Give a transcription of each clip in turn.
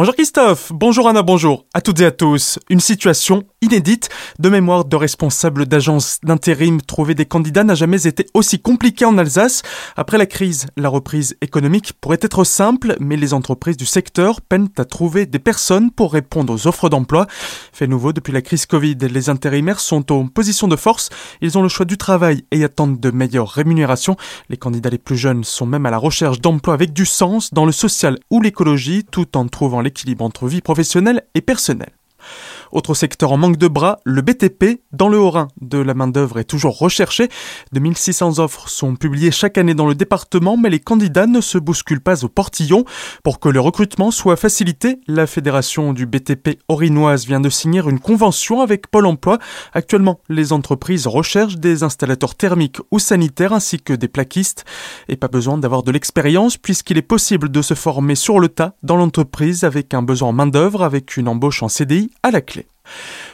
Bonjour Christophe, bonjour Anna, bonjour à toutes et à tous. Une situation inédite de mémoire de responsables d'agences d'intérim. Trouver des candidats n'a jamais été aussi compliqué en Alsace. Après la crise, la reprise économique pourrait être simple, mais les entreprises du secteur peinent à trouver des personnes pour répondre aux offres d'emploi. Fait nouveau depuis la crise Covid, les intérimaires sont en position de force. Ils ont le choix du travail et attendent de meilleures rémunérations. Les candidats les plus jeunes sont même à la recherche d'emplois avec du sens dans le social ou l'écologie, tout en trouvant l'équilibre entre vie professionnelle et personnelle. Autre secteur en manque de bras, le BTP. Dans le Haut-Rhin, de la main-d'œuvre est toujours recherchée. 2600 offres sont publiées chaque année dans le département, mais les candidats ne se bousculent pas au portillon. Pour que le recrutement soit facilité, la fédération du BTP orinoise vient de signer une convention avec Pôle emploi. Actuellement, les entreprises recherchent des installateurs thermiques ou sanitaires ainsi que des plaquistes. Et pas besoin d'avoir de l'expérience puisqu'il est possible de se former sur le tas dans l'entreprise avec un besoin en main-d'œuvre avec une embauche en CDI à la clé. Exactly.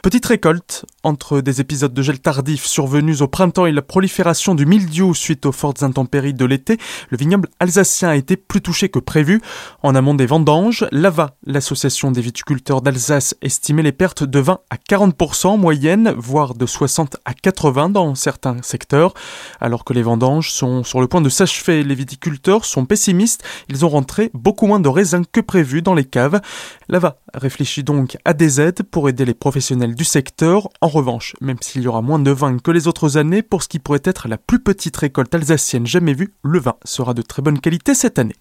Petite récolte, entre des épisodes de gel tardif survenus au printemps et la prolifération du mildiou suite aux fortes intempéries de l'été, le vignoble alsacien a été plus touché que prévu. En amont des vendanges, l'AVA, l'association des viticulteurs d'Alsace, estimait les pertes de 20 à 40% en moyenne, voire de 60 à 80 dans certains secteurs. Alors que les vendanges sont sur le point de s'achever, les viticulteurs sont pessimistes, ils ont rentré beaucoup moins de raisins que prévu dans les caves. L'AVA réfléchit donc à des aides pour aider les professionnels du secteur. En revanche, même s'il y aura moins de vin que les autres années, pour ce qui pourrait être la plus petite récolte alsacienne jamais vue, le vin sera de très bonne qualité cette année.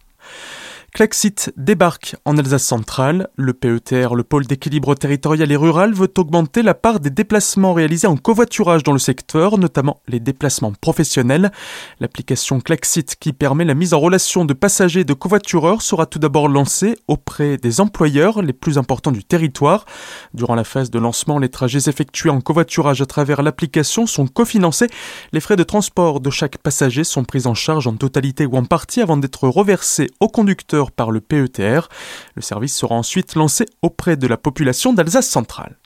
Klaxit débarque en Alsace centrale. Le PETR, le pôle d'équilibre territorial et rural, veut augmenter la part des déplacements réalisés en covoiturage dans le secteur, notamment les déplacements professionnels. L'application Klaxit, qui permet la mise en relation de passagers et de covoitureurs, sera tout d'abord lancée auprès des employeurs les plus importants du territoire. Durant la phase de lancement, les trajets effectués en covoiturage à travers l'application sont cofinancés. Les frais de transport de chaque passager sont pris en charge en totalité ou en partie avant d'être reversés au conducteur par le PETR. Le service sera ensuite lancé auprès de la population d'Alsace centrale.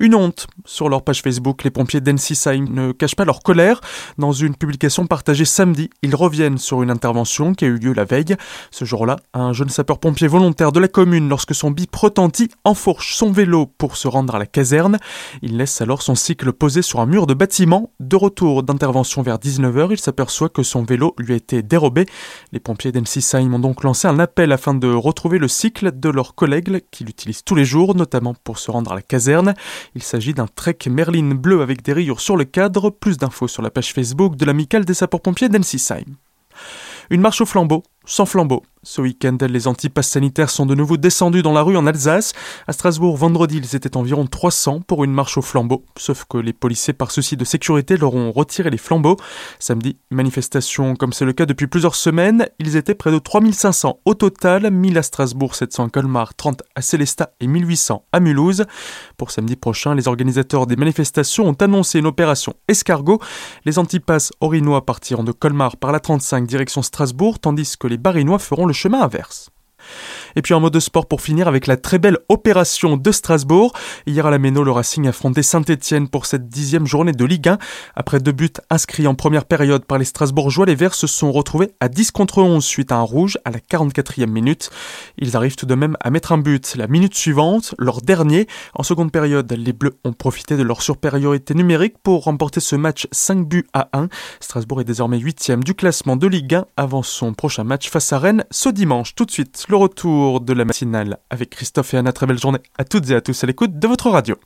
Une honte. Sur leur page Facebook, les pompiers d'Ensisheim ne cachent pas leur colère. Dans une publication partagée samedi, ils reviennent sur une intervention qui a eu lieu la veille. Ce jour-là, un jeune sapeur-pompier volontaire de la commune, lorsque son bip retentit, enfourche son vélo pour se rendre à la caserne. Il laisse alors son cycle posé sur un mur de bâtiment. De retour d'intervention vers 19h, il s'aperçoit que son vélo lui a été dérobé. Les pompiers d'Ensisheim ont donc lancé un appel afin de retrouver le cycle de leurs collègues qui l'utilisent tous les jours, notamment pour se rendre à la caserne. Il s'agit d'un Trek Merlin bleu avec des rayures sur le cadre. Plus d'infos sur la page Facebook de l'amicale des sapeurs-pompiers d'Ensisheim. Une marche au flambeau, sans flambeau, ce week-end, les antipasses sanitaires sont de nouveau descendus dans la rue en Alsace. À Strasbourg, vendredi, ils étaient environ 300 pour une marche au flambeau, sauf que les policiers, par souci de sécurité, leur ont retiré les flambeaux. Samedi, manifestation comme c'est le cas depuis plusieurs semaines, ils étaient près de 3500 au total, 1000 à Strasbourg, 700 à Colmar, 30 à Célestat et 1800 à Mulhouse. Pour samedi prochain, les organisateurs des manifestations ont annoncé une opération escargot. Les antipasses orinois partiront de Colmar par la 35 direction Strasbourg, tandis que les barinois feront le chemin inverse. Et puis en mode sport pour finir avec la très belle opération de Strasbourg. Hier à la Méno, le Racing affrontait Saint-Etienne pour cette dixième journée de Ligue 1. Après deux buts inscrits en première période par les Strasbourgeois, les Verts se sont retrouvés à 10 contre 11 suite à un rouge à la 44e minute. Ils arrivent tout de même à mettre un but la minute suivante, leur dernier. En seconde période, les Bleus ont profité de leur supériorité numérique pour remporter ce match 5 buts à 1. Strasbourg est désormais 8 du classement de Ligue 1 avant son prochain match face à Rennes ce dimanche. Tout de suite, le retour de la matinale avec Christophe et Anna. Très belle journée à toutes et à tous à l'écoute de votre radio.